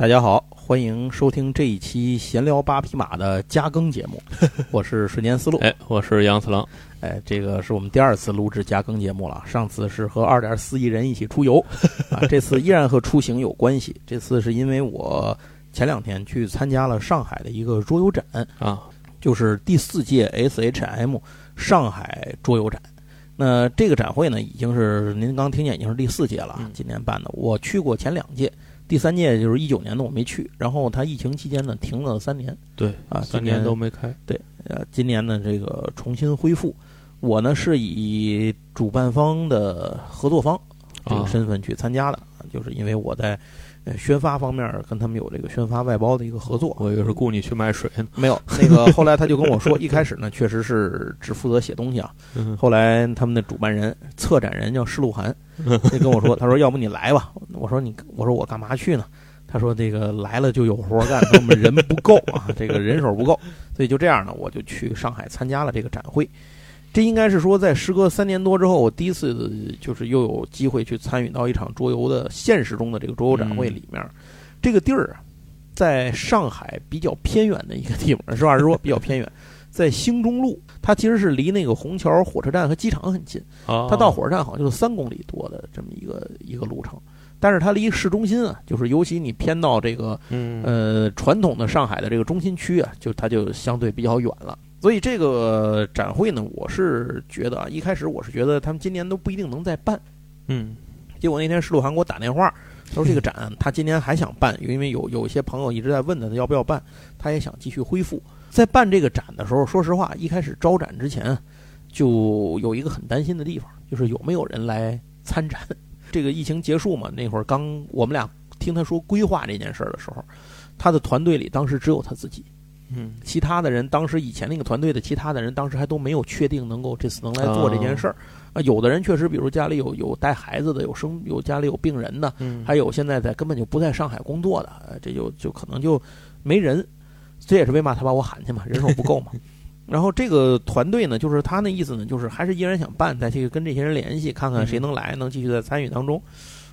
大家好，欢迎收听这一期闲聊八匹马的加更节目，我是瞬间思路。哎，我是杨次郎。哎，这个是我们第二次录制加更节目了，上次是和二点四亿人一起出游，啊，这次依然和出行有关系。这次是因为我前两天去参加了上海的一个桌游展啊，就是第四届 SHM 上海桌游展。那这个展会呢，已经是您刚听见已经是第四届了，今年办的。我去过前两届。第三届就是一九年的，我没去。然后他疫情期间呢，停了三年。对啊，三年都没开。对，呃，今年呢，这个重新恢复。我呢是以主办方的合作方这个身份去参加的，就是因为我在。宣发方面跟他们有这个宣发外包的一个合作，我以为是雇你去卖水呢。没有，那个 后来他就跟我说，一开始呢确实是只负责写东西啊。后来他们的主办人、策展人叫施鹿晗，就跟我说，他说要不你来吧。我说你，我说我干嘛去呢？他说这个来了就有活干，我们人不够啊，这个人手不够，所以就这样呢，我就去上海参加了这个展会。这应该是说，在时隔三年多之后，我第一次就是又有机会去参与到一场桌游的现实中的这个桌游展会里面。这个地儿啊，在上海比较偏远的一个地方，实话实说比较偏远，在兴中路。它其实是离那个虹桥火车站和机场很近，它到火车站好像就是三公里多的这么一个一个路程。但是它离市中心啊，就是尤其你偏到这个呃传统的上海的这个中心区啊，就它就相对比较远了。所以这个展会呢，我是觉得啊，一开始我是觉得他们今年都不一定能再办，嗯，结果那天石路涵给我打电话，他说这个展 他今年还想办，因为有有一些朋友一直在问他要不要办，他也想继续恢复。在办这个展的时候，说实话，一开始招展之前就有一个很担心的地方，就是有没有人来参展。这个疫情结束嘛，那会儿刚我们俩听他说规划这件事儿的时候，他的团队里当时只有他自己。嗯，其他的人当时以前那个团队的其他的人当时还都没有确定能够这次能来做这件事儿啊。有的人确实，比如家里有有带孩子的，有生有家里有病人的，还有现在在根本就不在上海工作的，这就就可能就没人。这也是为嘛他把我喊去嘛，人手不够嘛。然后这个团队呢，就是他那意思呢，就是还是依然想办，再去跟这些人联系，看看谁能来，能继续在参与当中。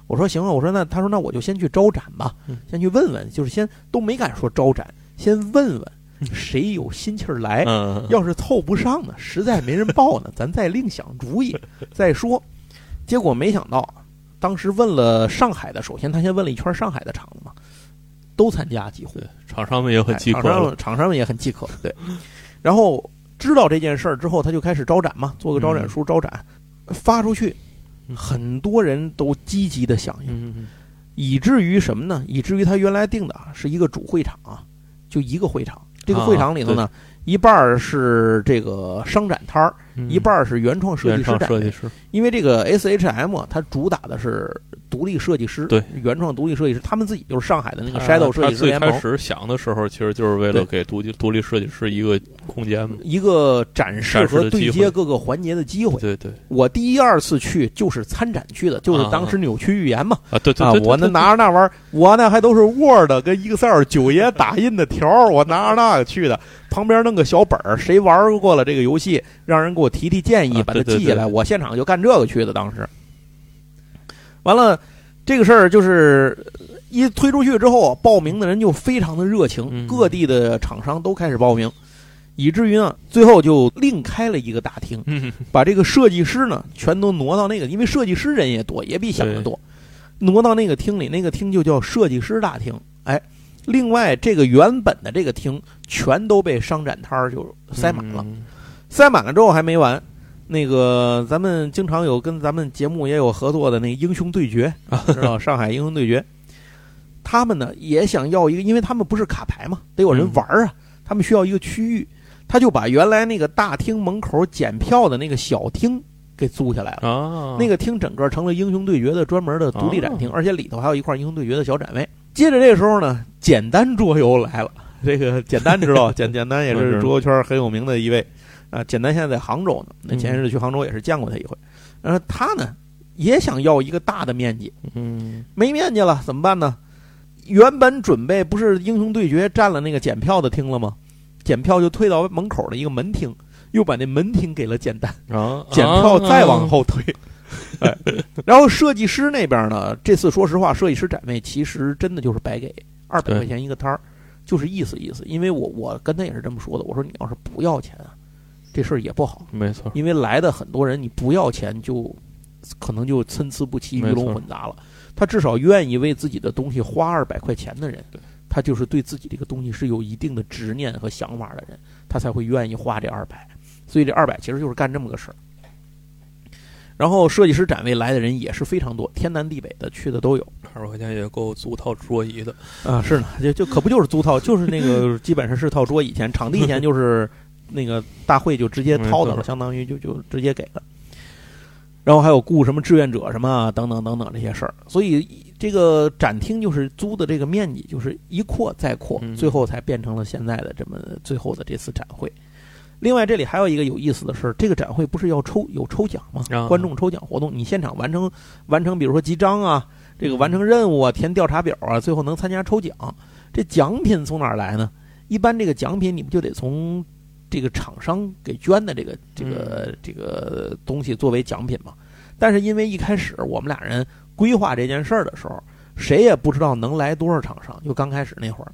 我说行啊，我说那他说那我就先去招展吧，先去问问，就是先都没敢说招展，先问问。谁有心气儿来？要是凑不上呢，实在没人报呢，咱再另想主意再说。结果没想到，当时问了上海的，首先他先问了一圈上海的厂子嘛，都参加几乎。厂商们也很饥渴，厂商厂商们也很饥渴。对，然后知道这件事儿之后，他就开始招展嘛，做个招展书招展，发出去，很多人都积极的响应，以至于什么呢？以至于他原来定的是一个主会场啊，就一个会场。这个会场里头呢，一半儿是这个商展摊儿，一半是原创设计师展。因为这个 S H M 它主打的是独立设计师，对原创独立设计师，他们自己就是上海的那个 Shadow 设计师联盟。开始想的时候，其实就是为了给独立独立设计师一个空间，一个展示和对接各个环节的机会。对对，我第一二次去就是参展去的，就是当时扭曲预言嘛。啊对对对，我那拿着那玩意儿，我那还都是 Word 跟 Excel 九爷打印的条儿，我拿着那个去的。旁边弄个小本儿，谁玩过了这个游戏，让人给我提提建议，把它记下来。我现场就干这个去的。当时，完了，这个事儿就是一推出去之后，报名的人就非常的热情，各地的厂商都开始报名，以至于呢，最后就另开了一个大厅，把这个设计师呢全都挪到那个，因为设计师人也多，也比想的多，挪到那个厅里，那个厅就叫设计师大厅。哎。另外，这个原本的这个厅全都被商展摊儿就塞满了，塞满了之后还没完。那个 咱们经常有跟咱们节目也有合作的那英雄对决啊，知道 上海英雄对决，他们呢也想要一个，因为他们不是卡牌嘛，得有人玩啊，他们需要一个区域，他就把原来那个大厅门口检票的那个小厅给租下来了。那个厅整个成了英雄对决的专门的独立展厅，而且里头还有一块英雄对决的小展位。接着这个时候呢，简单桌游来了。这个简单知道，简简单也是桌游圈很有名的一位啊。简单现在在杭州呢，那前些日去杭州也是见过他一回。然后他呢也想要一个大的面积，嗯，没面积了怎么办呢？原本准备不是英雄对决占了那个检票的厅了吗？检票就退到门口的一个门厅，又把那门厅给了简单，啊，检票再往后退。哎，然后设计师那边呢？这次说实话，设计师展位其实真的就是白给二百块钱一个摊儿，就是意思意思。因为我我跟他也是这么说的，我说你要是不要钱啊，这事儿也不好，没错，因为来的很多人你不要钱就可能就参差不齐、鱼龙混杂了。他至少愿意为自己的东西花二百块钱的人，他就是对自己这个东西是有一定的执念和想法的人，他才会愿意花这二百。所以这二百其实就是干这么个事儿。然后设计师展位来的人也是非常多，天南地北的去的都有二百块钱也够租套桌椅的。啊。是呢，就就可不就是租套，就是那个 基本上是套桌椅钱，场地钱就是那个大会就直接掏的了，相当于就就直接给了。然后还有雇什么志愿者什么啊等等等等这些事儿，所以这个展厅就是租的这个面积就是一扩再扩，嗯最后才变成了现在的这么最后的这次展会。另外，这里还有一个有意思的事儿，这个展会不是要抽有抽奖吗？啊观众抽奖活动，你现场完成完成，比如说集章啊，这个完成任务啊，填调查表啊，最后能参加抽奖。这奖品从哪儿来呢？一般这个奖品你不就得从这个厂商给捐的这个这个这个东西作为奖品嘛？但是因为一开始我们俩人规划这件事儿的时候，谁也不知道能来多少厂商，就刚开始那会儿，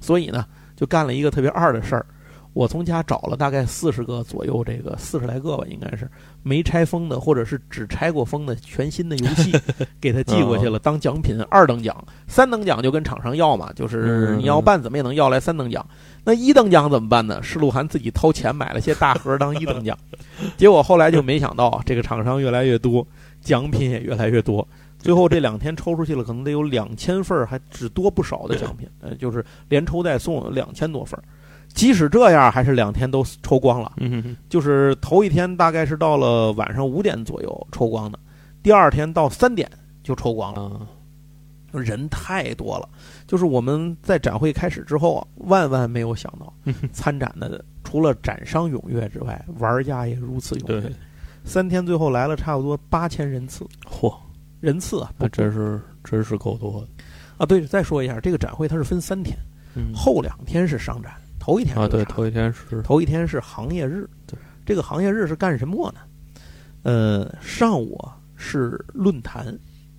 所以呢，就干了一个特别二的事儿。我从家找了大概四十个左右，这个四十来个吧，应该是没拆封的，或者是只拆过封的全新的游戏，给他寄过去了当奖品，二等奖、三等奖就跟厂商要嘛，就是嗯你要办怎么也能要来三等奖。那一等奖怎么办呢？是鹿晗自己掏钱买了些大盒当一等奖，结果后来就没想到这个厂商越来越多，奖品也越来越多。最后这两天抽出去了，可能得有两千份儿，还只多不少的奖品，呃，就是连抽带送两千多份儿。即使这样，还是两天都抽光了。嗯哼就是头一天大概是到了晚上五点左右抽光的，第二天到三点就抽光了，啊，人太多了。就是我们在展会开始之后啊，万万没有想到，参展的除了展商踊跃之外，玩家也如此踊跃对。三天最后来了差不多八千人次，嚯，人次啊，那真是真是够多的。啊。对，再说一下，这个展会它是分三天，嗯后两天是商展，头一天啊，对，头一天是。头一天是行业日，对，这个行业日是干什么呢？呃，上午啊是论坛，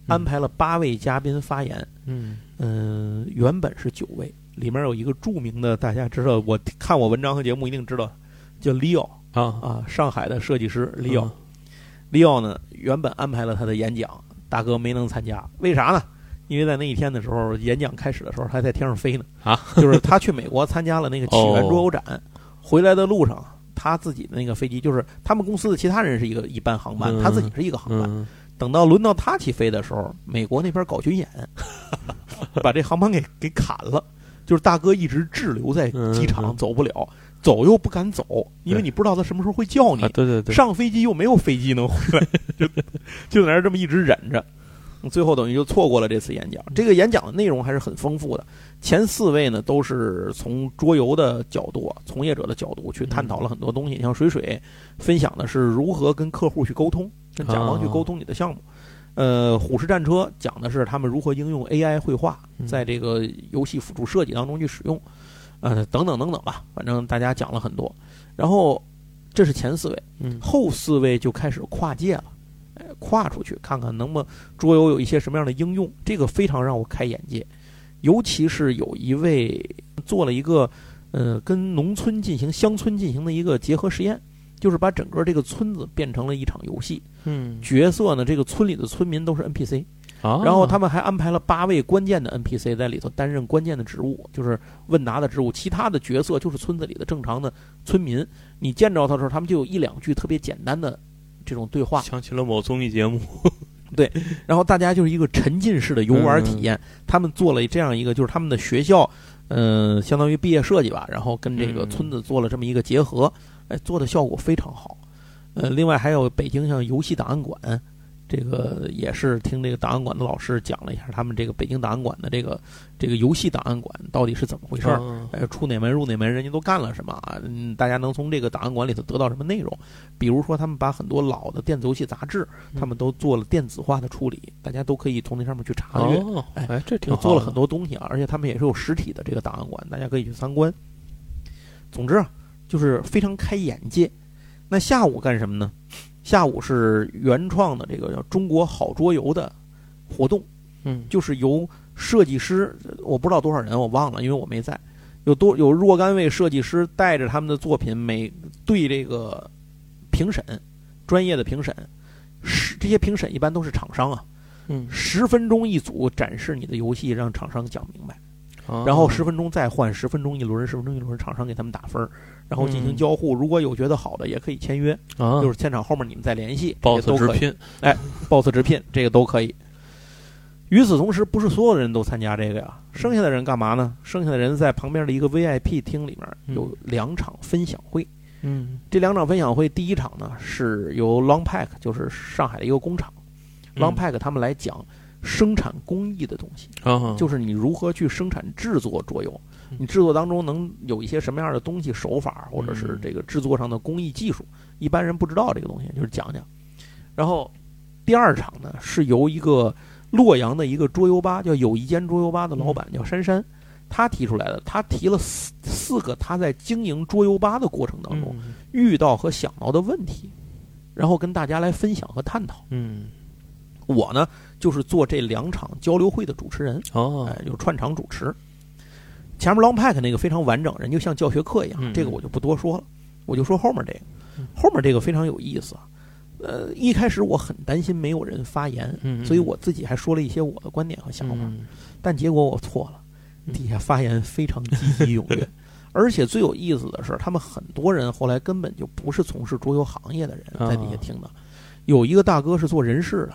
安排了八位嘉宾发言，嗯。嗯、原本是九位，里面有一个著名的，大家知道，我看我文章和节目一定知道，叫 Leo 啊。啊，上海的设计师 Leo、啊。Leo 呢，原本安排了他的演讲，大哥没能参加，为啥呢？因为在那一天的时候，演讲开始的时候，他还在天上飞呢。啊，就是他去美国参加了那个起源桌游展，回来的路上，他自己的那个飞机，就是他们公司的其他人是一个一班航班，嗯他自己是一个航班。嗯等到轮到他起飞的时候，美国那边搞军演，把这航班给给砍了。就是大哥一直滞留在机场，嗯走不了，走又不敢走，因为你不知道他什么时候会叫你。啊，对对对，上飞机又没有飞机能回来，就就在那儿这么一直忍着，最后等于就错过了这次演讲。这个演讲的内容还是很丰富的，前四位呢都是从桌游的角度、啊，从业者的角度去探讨了很多东西。像水水分享的是如何跟客户去沟通，跟甲方去沟通你的项目。呃，虎视战车讲的是他们如何应用 AI 绘画嗯在这个游戏辅助设计当中去使用，呃，等等等等吧，反正大家讲了很多。然后这是前四位，嗯后四位就开始跨界了，哎，跨出去看看能不能桌游有一些什么样的应用，这个非常让我开眼界。尤其是有一位做了一个，呃，跟农村进行乡村进行的一个结合实验，就是把整个这个村子变成了一场游戏。嗯角色呢，这个村里的村民都是 NPC，啊，然后他们还安排了八位关键的 NPC 在里头担任关键的职务，就是问答的职务。其他的角色就是村子里的正常的村民。你见着他的时候，他们就有一两句特别简单的这种对话，想起了某综艺节目，对然后大家就是一个沉浸式的游玩体验。他们做了这样一个，就是他们的学校，嗯、相当于毕业设计吧，然后跟这个嗯村子做了这么一个结合，哎，做的效果非常好。呃，另外还有北京像游戏档案馆，这个也是听这个档案馆的老师讲了一下，他们这个北京档案馆的这个这个游戏档案馆到底是怎么回事儿。啊哎，出哪门入哪门，人家都干了什么啊？嗯，大家能从这个档案馆里头得到什么内容？比如说，他们把很多老的电子游戏杂志，嗯他们都做了电子化的处理，大家都可以从那上面去查阅。哦，哎哎，这挺做了很多东西啊，而且他们也是有实体的这个档案馆，大家可以去参观。总之啊，就是非常开眼界。那下午干什么呢？下午是原创的这个叫“中国好桌游”的活动，嗯，就是由设计师我不知道多少人，我忘了，因为我没在。有多有若干位设计师带着他们的作品，每对这个评审，专业的评审，十这些评审一般都是厂商啊，嗯，十分钟一组展示你的游戏，让厂商讲明白，啊然后十分钟再换，十分钟一轮，十分钟一轮，厂商给他们打分儿，然后进行嗯交互。如果有觉得好的，也可以签约，啊，就是现场后面你们再联系，boss。直聘，boss 直聘，这个都可以。与此同时，不是所有的人都参加这个呀，剩下的人干嘛呢？剩下的人在旁边的一个 VIP 厅里面有两场分享会。嗯这两场分享会，第一场呢是由 Longpack，就是上海的一个工厂、l o n g p a c k 他们来讲生产工艺的东西，啊，就是你如何去生产制作桌游，嗯。你制作当中能有一些什么样的东西手法，或者是嗯。这个制作上的工艺技术，一般人不知道这个东西，就是讲讲。然后第二场呢是由一个洛阳的一个桌游吧，叫有一间桌游吧的老板叫珊珊，他提出来的，他提了四四个他在经营桌游吧的过程当中嗯。遇到和想到的问题，然后跟大家来分享和探讨。嗯。我呢就是做这两场交流会的主持人。哦哎，就是串场主持。前面 Long Pack 那个非常完整，人就像教学课一样，嗯这个我就不多说了，我就说后面这个嗯，后面这个非常有意思。呃，一开始我很担心没有人发言，嗯，所以我自己还说了一些我的观点和想法，嗯但结果我错了，嗯底下发言非常积极踊跃，而且最有意思的是，他们很多人后来根本就不是从事桌游行业的人，在底下啊听的，有一个大哥是做人事的，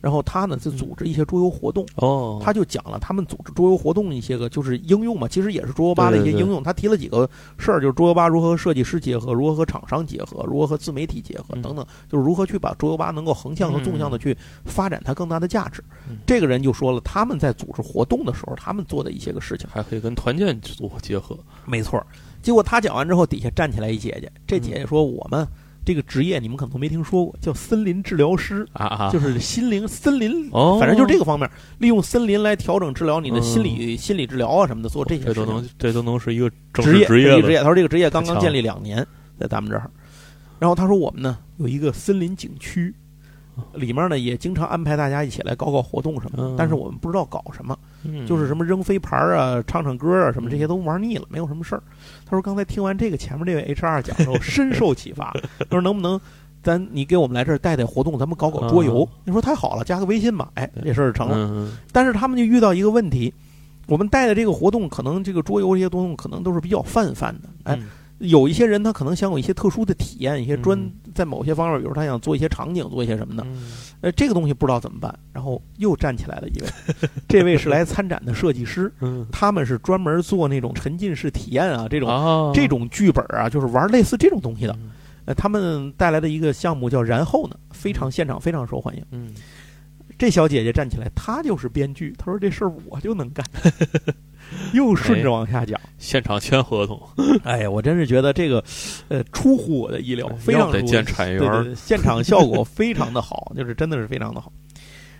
然后他呢就组织一些桌游活动。哦，他就讲了他们组织桌游活动一些个就是应用嘛，其实也是桌游吧的一些对对对应用。他提了几个事儿，就是桌游吧如何和设计师结合，如何和厂商结合，如何和自媒体结合嗯等等，就是如何去把桌游吧能够横向和纵向的去发展它更大的价值嗯。这个人就说了，他们在组织活动的时候，他们做的一些个事情。还可以跟团建做结合，没错儿。结果他讲完之后，底下站起来一姐姐，这姐嗯姐说：“我们这个职业你们可能都没听说过，叫森林治疗师。”啊啊，就是心灵森林，哦，反正就是这个方面，利用森林来调整治疗你的嗯心理、心理治疗啊什么的，做这些这都能这都能是一个正职业职业职业。他说这个职业刚刚建立两年，在咱们这儿。然后他说我们呢有一个森林景区，里面呢也经常安排大家一起来搞搞活动什么的，嗯但是我们不知道搞什么，嗯就是什么扔飞盘啊、唱唱歌啊什么这些都玩腻了，没有什么事儿。他说刚才听完这个前面这位 HR 讲的时候，深受启发。他说能不能咱你给我们来这儿带带活动，咱们搞搞桌游？你说太好了，加个微信吧，哎，这事儿成了。嗯但是他们就遇到一个问题，我们带的这个活动，可能这个桌游这些东西可能都是比较泛泛的。哎，嗯有一些人他可能想有一些特殊的体验，一些专嗯在某些方面，比如他想做一些场景，做一些什么的。嗯呃，这个东西不知道怎么办。然后又站起来了一位，这位是来参展的设计师，嗯他们是专门做那种沉浸式体验啊，这种、啊这种剧本啊，就是玩类似这种东西的。嗯呃，他们带来的一个项目叫“然后呢”，非常现场非常受欢迎。嗯这小姐姐站起来，她就是编剧，她说这事儿我就能干，又顺着往下讲。现场签合同，哎呀，我真是觉得这个，呃，出乎我的意料，非常得见产业园儿对现场效果非常的好，就是真的是非常的好。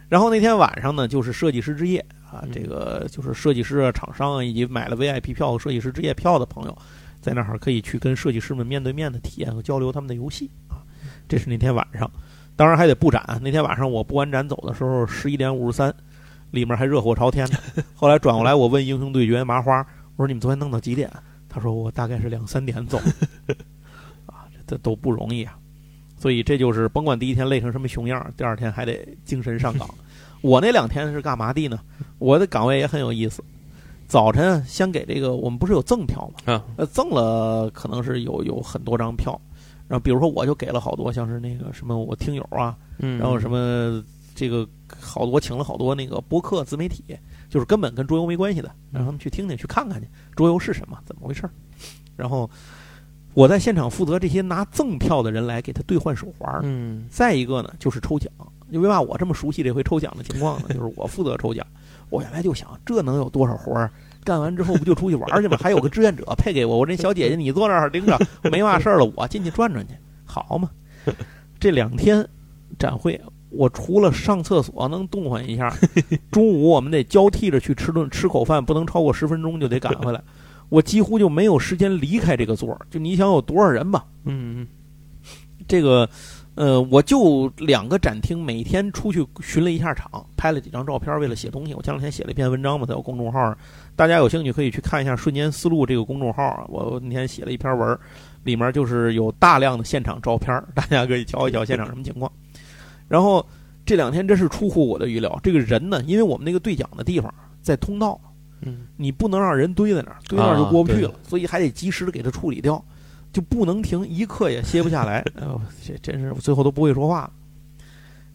然后那天晚上呢，就是设计师之夜啊，嗯这个就是设计师啊、厂商啊，以及买了 VIP 票、设计师之夜票的朋友，在那儿可以去跟设计师们面对面的体验和交流他们的游戏啊。这是那天晚上，当然还得布展。那天晚上我布完展走的时候，十一点五十三，里面还热火朝天呢。后来转过来，我问英雄对决麻花，我说你们昨天弄到几点？他说我大概是两三点走。啊，这这都不容易啊。所以这就是甭管第一天累成什么熊样，第二天还得精神上岗。我那两天是干嘛的呢？我的岗位也很有意思。早晨先给这个，我们不是有赠票吗？啊呃，赠了可能是有有很多张票，然后比如说我就给了好多，像是那个什么我听友啊，嗯，然后什么这个好多请了好多那个播客自媒体，就是根本跟桌游没关系的，让他们去听听去看看去，桌游是什么，怎么回事儿。然后我在现场负责这些拿赠票的人来给他兑换手环儿。嗯再一个呢，就是抽奖。因为嘛，我这么熟悉这回抽奖的情况呢，就是我负责抽奖。我原来就想，这能有多少活儿？干完之后不就出去玩儿去吗？还有个志愿者配给我，我这小姐姐你坐那儿 盯着，没嘛事儿了，我进去转转去，好嘛。这两天展会，我除了上厕所能动换一下，中午我们得交替着去吃顿吃口饭，不能超过十分钟就得赶回来。我几乎就没有时间离开这个座儿。就你想有多少人吧？嗯这个呃，我就两个展厅，每天出去巡了一下场，拍了几张照片，为了写东西。我前两天写了一篇文章嘛，在我公众号上，大家有兴趣可以去看一下“瞬间思路”这个公众号。我那天写了一篇文，里面就是有大量的现场照片，大家可以瞧一瞧现场什么情况。然后这两天真是出乎我的预料，这个人呢，因为我们那个对讲的地方在通道，嗯，你不能让人堆在那儿，堆那儿就过不去了，啊所以还得及时的给他处理掉。就不能停，一刻也歇不下来。哎呦，这真是最后都不会说话了。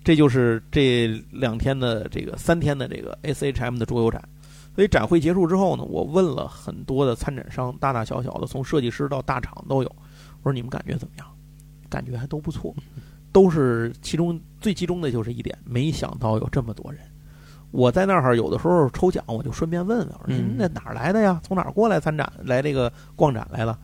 这就是这两天的这个三天的这个 SHM 的桌游展。所以展会结束之后呢，我问了很多的参展商，大大小小的，从设计师到大厂都有。我说你们感觉怎么样？感觉还都不错，都是其中最集中的就是一点，没想到有这么多人。我在那儿有的时候抽奖，我就顺便问问，我说您那哪儿来的呀？从哪儿过来参展？来这个逛展来了？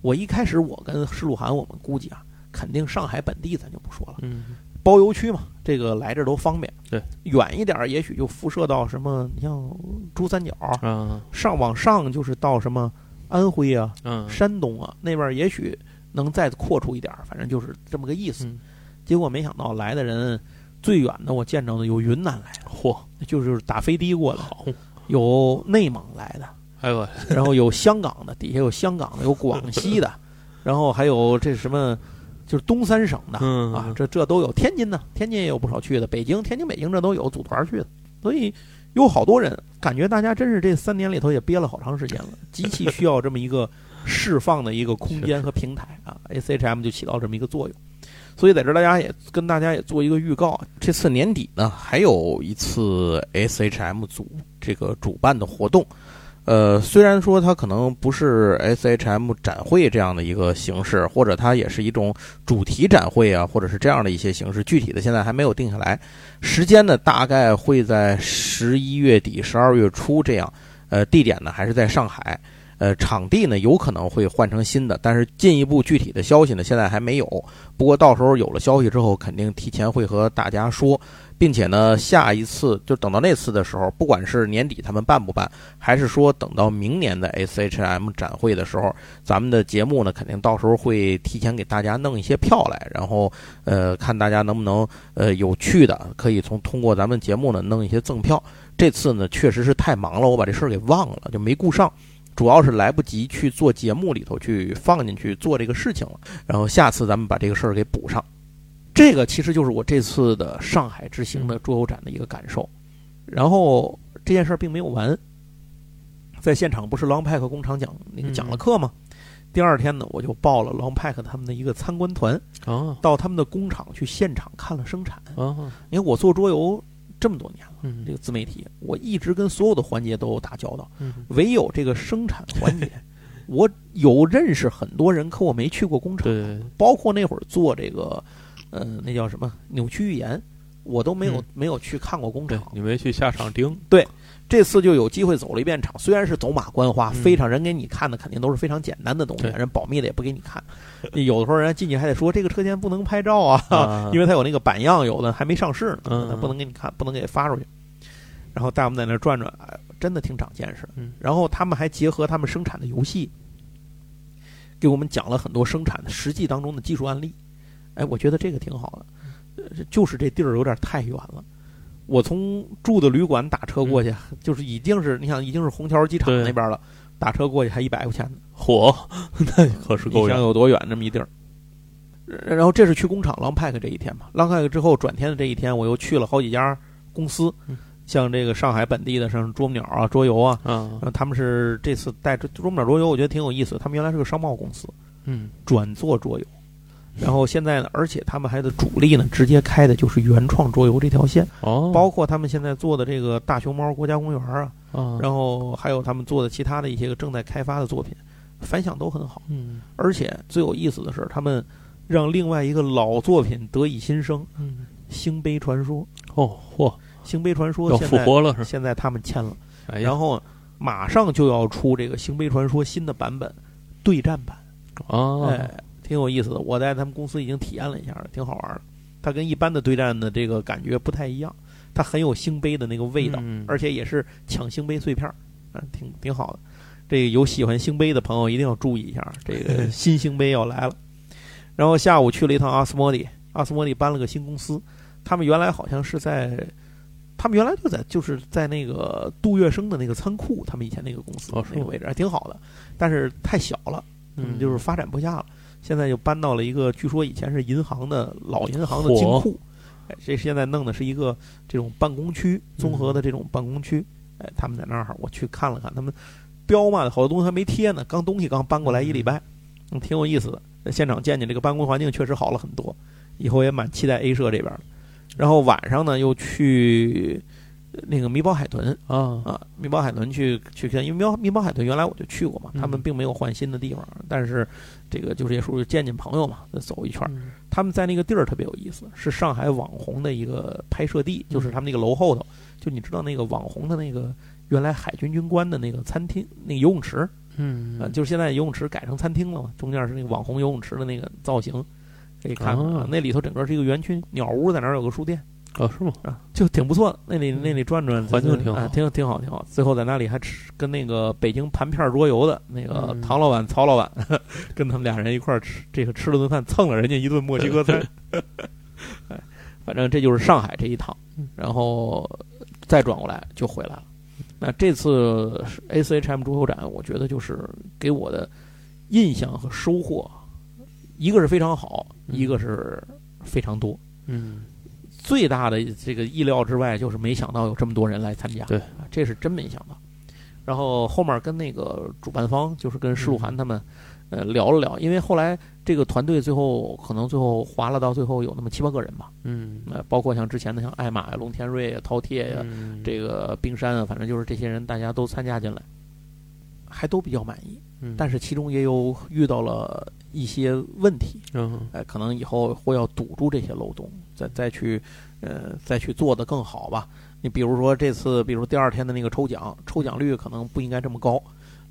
我一开始我跟施鲁涵，我们估计啊，肯定上海本地咱就不说了，嗯，包邮区嘛，这个来这都方便。对，远一点儿也许就辐射到什么，你像珠三角，嗯，上往上就是到什么安徽啊、嗯，山东啊那边，也许能再扩出一点儿，反正就是这么个意思。嗯结果没想到来的人最远的，我见着的有云南来的，嚯，就是打飞的过来，好，有内蒙来的，哎呦，然后有香港的，底下有香港的，有广西的，然后还有这什么，就是东三省的、嗯。啊，这这都有。天津呢，天津也有不少去的，北京、天津、北京这都有组团去的，所以有好多人。感觉大家真是这三年里头也憋了好长时间了，极其需要这么一个释放的一个空间和平台啊，SHM 就起到这么一个作用。所以在这儿，大家也跟大家也做一个预告，这次年底呢，还有一次 SHM 组这个主办的活动。呃，虽然说它可能不是 SHM 展会这样的一个形式，或者它也是一种主题展会啊，或者是这样的一些形式，具体的现在还没有定下来。时间呢，大概会在十一月底、十二月初这样。呃，地点呢还是在上海。呃，场地呢有可能会换成新的，但是进一步具体的消息呢现在还没有。不过到时候有了消息之后，肯定提前会和大家说，并且呢，下一次就等到那次的时候，不管是年底他们办不办，还是说等到明年的 SHM 展会的时候，咱们的节目呢肯定到时候会提前给大家弄一些票来，然后呃看大家能不能呃有趣的，可以从通过咱们节目呢弄一些赠票。这次呢确实是太忙了，我把这事儿给忘了，就没顾上。主要是来不及去做节目里头去放进去做这个事情了，然后下次咱们把这个事儿给补上。这个其实就是我这次的上海之行的桌游展的一个感受。然后这件事儿并没有完，在现场不是 Longpack 工厂讲那个讲了课吗？第二天呢，我就报了 Longpack 他们的一个参观团，啊到他们的工厂去现场看了生产。啊，因为我做桌游这么多年了，嗯这个自媒体，我一直跟所有的环节都有打交道。嗯唯有这个生产环节，我有认识很多人，可我没去过工厂。对，包括那会儿做这个，呃，那叫什么扭曲预言，我都没有、嗯没有去看过工厂。你没去下场盯，对这次就有机会走了一遍场，虽然是走马观花，嗯非常人给你看的肯定都是非常简单的东西，对人保密的也不给你看。有的时候人家进去还得说这个车间不能拍照啊，啊 因为它有那个版样，有的还没上市呢，嗯它不能给你看，不能给发出去。然后带我们在那儿转转，哎，真的挺长见识。嗯然后他们还结合他们生产的游戏，给我们讲了很多生产的实际当中的技术案例。哎，我觉得这个挺好的，呃就是这地儿有点太远了。我从住的旅馆打车过去，就是已经是你想已经是虹桥机场那边了，打车过去还一百块钱呢。嚯，那可是够远，有多远这么一地儿？呃然后这是去工厂 Longpack 这一天嘛，Longpack 之后转天的这一天，我又去了好几家公司嗯，像这个上海本地的，像啄木鸟啊、桌游啊，啊然，后他们是这次带着啄木鸟桌游，我觉得挺有意思。他们原来是个商贸公司，嗯转做桌游，然后现在呢，而且他们还的主力呢，直接开的就是原创桌游这条线，哦，包括他们现在做的这个大熊猫国家公园啊，啊，然后还有他们做的其他的一些个正在开发的作品，反响都很好。嗯而且最有意思的是，他们让另外一个老作品得以新生，《嗯，星杯传说》。哦嚯，《星杯传说要》复现在活了是？现在他们签了，然后马上就要出这个《星杯传说》新的版本，对战版。啊，哎，挺有意思的。我在他们公司已经体验了一下了，挺好玩的。它跟一般的对战的这个感觉不太一样，它很有星杯的那个味道，嗯而且也是抢星杯碎片儿，嗯，挺挺好的。这个有喜欢星杯的朋友一定要注意一下，这个 新星杯要来了。然后下午去了一趟阿斯莫蒂，阿斯莫蒂搬了个新公司，他们原来好像是在，他们原来就在就是在那个杜月笙的那个仓库，他们以前那个公司那个位置还挺好的，但是太小了，嗯就是发展不下了。现在就搬到了一个，据说以前是银行的老银行的金库，哎，这现在弄的是一个这种办公区，综合的这种办公区。哎，他们在那儿，我去看了看，他们标嘛，好多东西还没贴呢，刚东西刚搬过来一礼拜，嗯，挺有意思的。在现场见见这个办公环境确实好了很多，以后也蛮期待 A 社这边的。然后晚上呢，又去呃那个米堡海豚啊啊，米堡海豚去去看，因为米堡米堡海豚原来我就去过嘛，嗯他们并没有换新的地方，但是这个就是也属于见见朋友嘛，再走一圈。嗯他们在那个地儿特别有意思，是上海网红的一个拍摄地，就是他们那个楼后头，就你知道那个网红的那个原来海军军官的那个餐厅，那个游泳池，嗯啊，就是现在游泳池改成餐厅了嘛，中间是那个网红游泳池的那个造型，可以看看。那里头整个是一个园区，鸟屋在那儿有个书店哦是吗？啊，就挺不错的。那里那里转转，环境挺好啊，挺挺好挺好。最后在那里还吃跟那个北京盘片桌游的那个嗯唐老板、曹老板，跟他们俩人一块儿吃这个吃了顿饭，蹭了人家一顿墨西哥菜。哎，反正这就是上海这一趟嗯，然后再转过来就回来了。那这次 ACHM 桌游展，我觉得就是给我的印象和收获，一个是非常好，嗯一个是非常多。嗯最大的这个意料之外，就是没想到有这么多人来参加，对。啊，这是真没想到。然后后面跟那个主办方，就是跟施鲁涵他们，呃，聊了聊，因为后来这个团队最后可能最后划了到最后有那么七八个人吧，嗯。呃，包括像之前的像艾玛呀、龙天瑞呀、饕餮呀、嗯。这个冰山啊，反正就是这些人，大家都参加进来，还都比较满意。嗯。但是其中也有遇到了一些问题，嗯哎，可能以后会要堵住这些漏洞，再再去，呃，再去做的更好吧。你比如说这次，比如第二天的那个抽奖，抽奖率可能不应该这么高，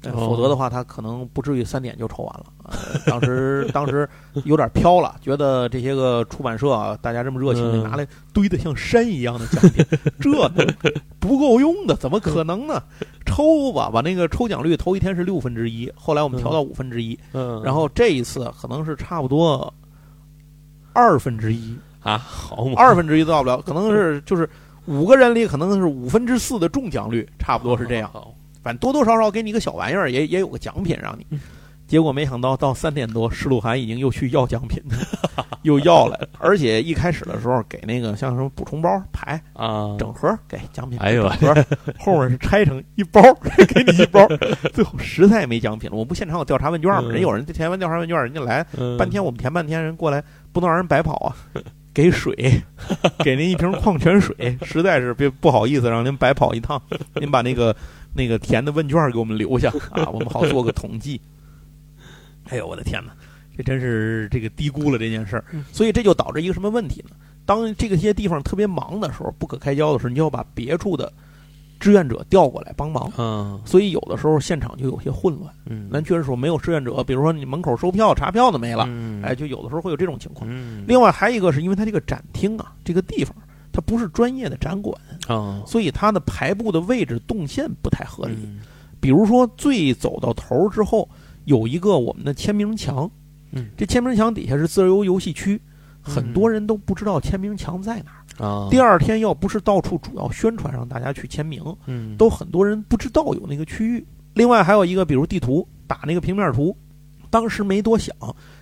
否则的话，他可能不至于三点就抽完了。呃、当时 当时有点飘了，觉得这些个出版社啊，大家这么热情，嗯拿来堆得像山一样的奖品，这不够用的，怎么可能呢？抽吧，把那个抽奖率头一天是六分之一，后来我们调到五分之一，嗯，然后这一次可能是差不多二分之一，啊好嘛，二分之一都到不了，可能是就是五个人里可能是五分之四的中奖率，差不多是这样。反正多多少少给你个小玩意儿，也也有个奖品让你嗯。结果没想到到三点多，施鲁涵已经又去要奖品，又要来了，而且一开始的时候给那个像什么补充包牌啊，整盒给奖品，哎呦整盒，后面是拆成一包 给你一包，最后实在没奖品了。我不现场有调查问卷吗？嗯人有人填完调查问卷，人家来嗯半天我们填半天，人过来不能让人白跑啊，给水，给您一瓶矿泉水，实在是别不好意思让您白跑一趟，您把那个那个填的问卷给我们留下啊，我们好做个统计。哎呦我的天哪，这真是这个低估了这件事儿，所以这就导致一个什么问题呢？当这个些地方特别忙的时候，不可开交的时候，你就要把别处的志愿者调过来帮忙，嗯。所以有的时候现场就有些混乱。嗯，咱确实说没有志愿者，比如说你门口收票查票的没了，嗯。哎，就有的时候会有这种情况。嗯，另外还有一个是因为它这个展厅啊，这个地方它不是专业的展馆，啊所以它的排布的位置动线不太合理。嗯。比如说最走到头儿之后有一个我们的签名墙，嗯。这签名墙底下是自由游戏区，嗯。很多人都不知道签名墙在哪儿。啊，第二天要不是到处主要宣传让大家去签名，嗯。都很多人不知道有那个区域。另外还有一个，比如地图打那个平面图，当时没多想，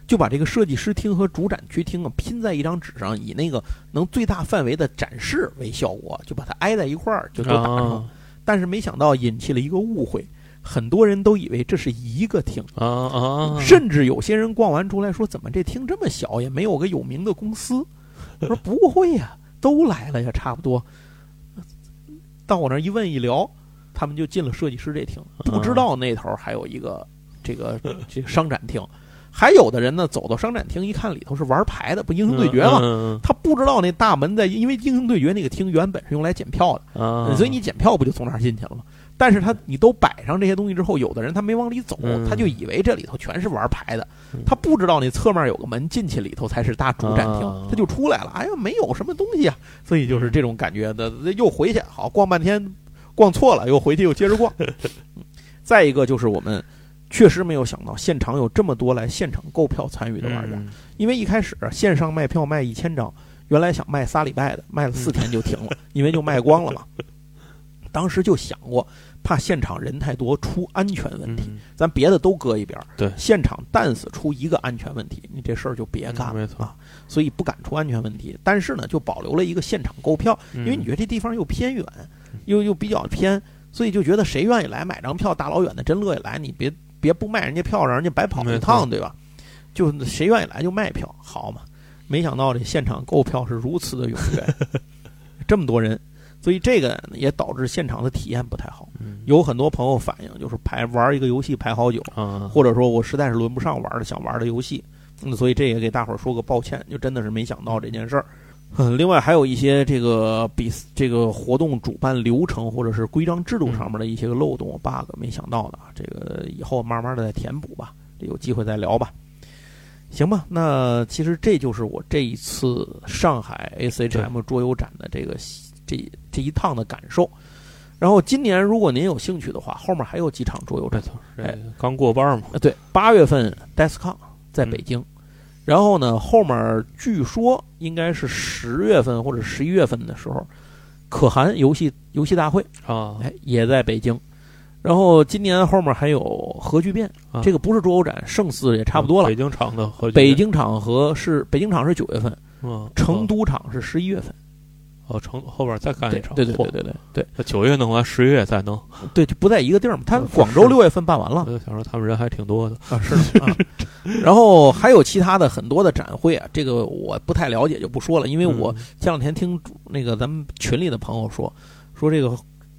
就把这个设计师厅和主展区厅啊拼在一张纸上，以那个能最大范围的展示为效果，就把它挨在一块儿，就都打上。但是没想到引起了一个误会，很多人都以为这是一个厅，啊啊，甚至有些人逛完出来说：“怎么这厅这么小，也没有个有名的公司？”我说：“不会呀，都来了呀，差不多。”到我那儿一问一聊，他们就进了设计师这厅，不知道那头还有一个这个这个商展厅。还有的人呢，走到商展厅一看，里头是玩牌的，不英雄对决吗？吗？他不知道那大门在，因为英雄对决那个厅原本是用来检票的。啊，所以你检票不就从那儿进去了吗？但是他你都摆上这些东西之后，有的人他没往里走，嗯他就以为这里头全是玩牌的嗯，他不知道那侧面有个门进去里头才是大主展厅啊，他就出来了。哎呀，没有什么东西啊，所以就是这种感觉的，又回去好逛半天，逛错了又回去又接着逛。再一个就是我们确实没有想到现场有这么多来现场购票参与的玩家，嗯因为一开始线上卖票卖一千张，原来想卖仨礼拜的，卖了四天就停了，因为就卖光了嘛。当时就想过，怕现场人太多出安全问题，嗯咱别的都搁一边儿，对现场但死出一个安全问题，你这事儿就别干了、嗯没错啊。所以不敢出安全问题，但是呢，就保留了一个现场购票，因为你觉得这地方又偏远，又又比较偏，所以就觉得谁愿意来买张票，大老远的真乐意来，你别别不卖人家票，让人家白跑一趟，对吧？就谁愿意来就卖票，好嘛？没想到这现场购票是如此的踊跃，这么多人，所以这个也导致现场的体验不太好。嗯有很多朋友反映，就是排玩一个游戏排好久，啊，或者说我实在是轮不上玩的想玩的游戏，嗯，所以这也给大伙儿说个抱歉，就真的是没想到这件事儿。嗯，另外还有一些这个比这个活动主办流程或者是规章制度上面的一些个漏洞、bug，没想到的啊，这个以后慢慢的再填补吧，有机会再聊吧。行吧，那其实这就是我这一次上海 SHM 桌游展的这个这这一趟的感受。然后今年如果您有兴趣的话，后面还有几场桌游展哎这刚过半嘛，呃，对，八月份 DESCON 在北京，然后呢，后面据说应该是十月份或者十一月份的时候，可汗游戏游戏大会，啊，哎，也在北京。然后今年后面还有核聚变，啊这个不是桌游展，胜似也差不多了北。京场的和北京场和是北京场是九月份，嗯，成都场是十一月份。哦成后边再干一场，对对对对对对那，九月弄完，十月再弄，对，就不在一个地儿嘛。他嗯广州六月份办完了我，就想说他们人还挺多的，啊，是的啊。然后还有其他的很多的展会啊，这个我不太了解，就不说了。因为我嗯前两天听那个咱们群里的朋友说，说这个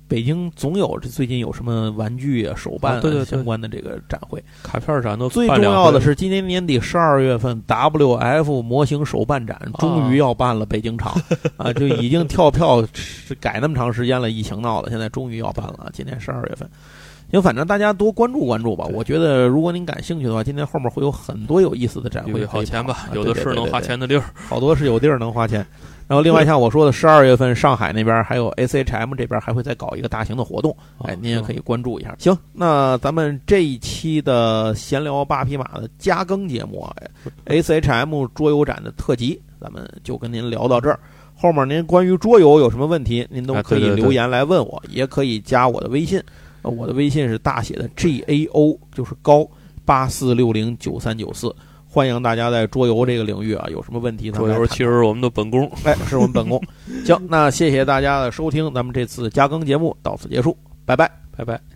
北京总有这最近有什么玩具啊、手办、相关的这个展会。卡片展都最重要的是，今年年底十二月份 WF 模型手办展终于要办了，北京场 啊，就已经跳票是改那么长时间了，疫情闹的，现在终于要办了，今年十二月份。行，反正大家多关注关注吧。我觉得，如果您感兴趣的话，今天后面会有很多有意思的展会好钱吧啊，有的是能花，钱的地儿，好多是有地儿能花钱。然后另外像我说的，十二月份上海那边还有 SHM 这边还会再搞一个大型的活动，哎，哦您也可以关注一下。行，那咱们这一期的闲聊八匹马的加更节目啊，SHM 桌游展的特辑，咱们就跟您聊到这儿。后面您关于桌游有什么问题，您都哎可以留言来问我，也可以加我的微信，呃我的微信是大写的 G A O，就是高八四六零九三九四。欢迎大家在桌游这个领域啊，有什么问题咱桌游其实是我们的本宫。哎，是我们本宫。行，那谢谢大家的收听，咱们这次加更节目到此结束，拜拜。拜拜。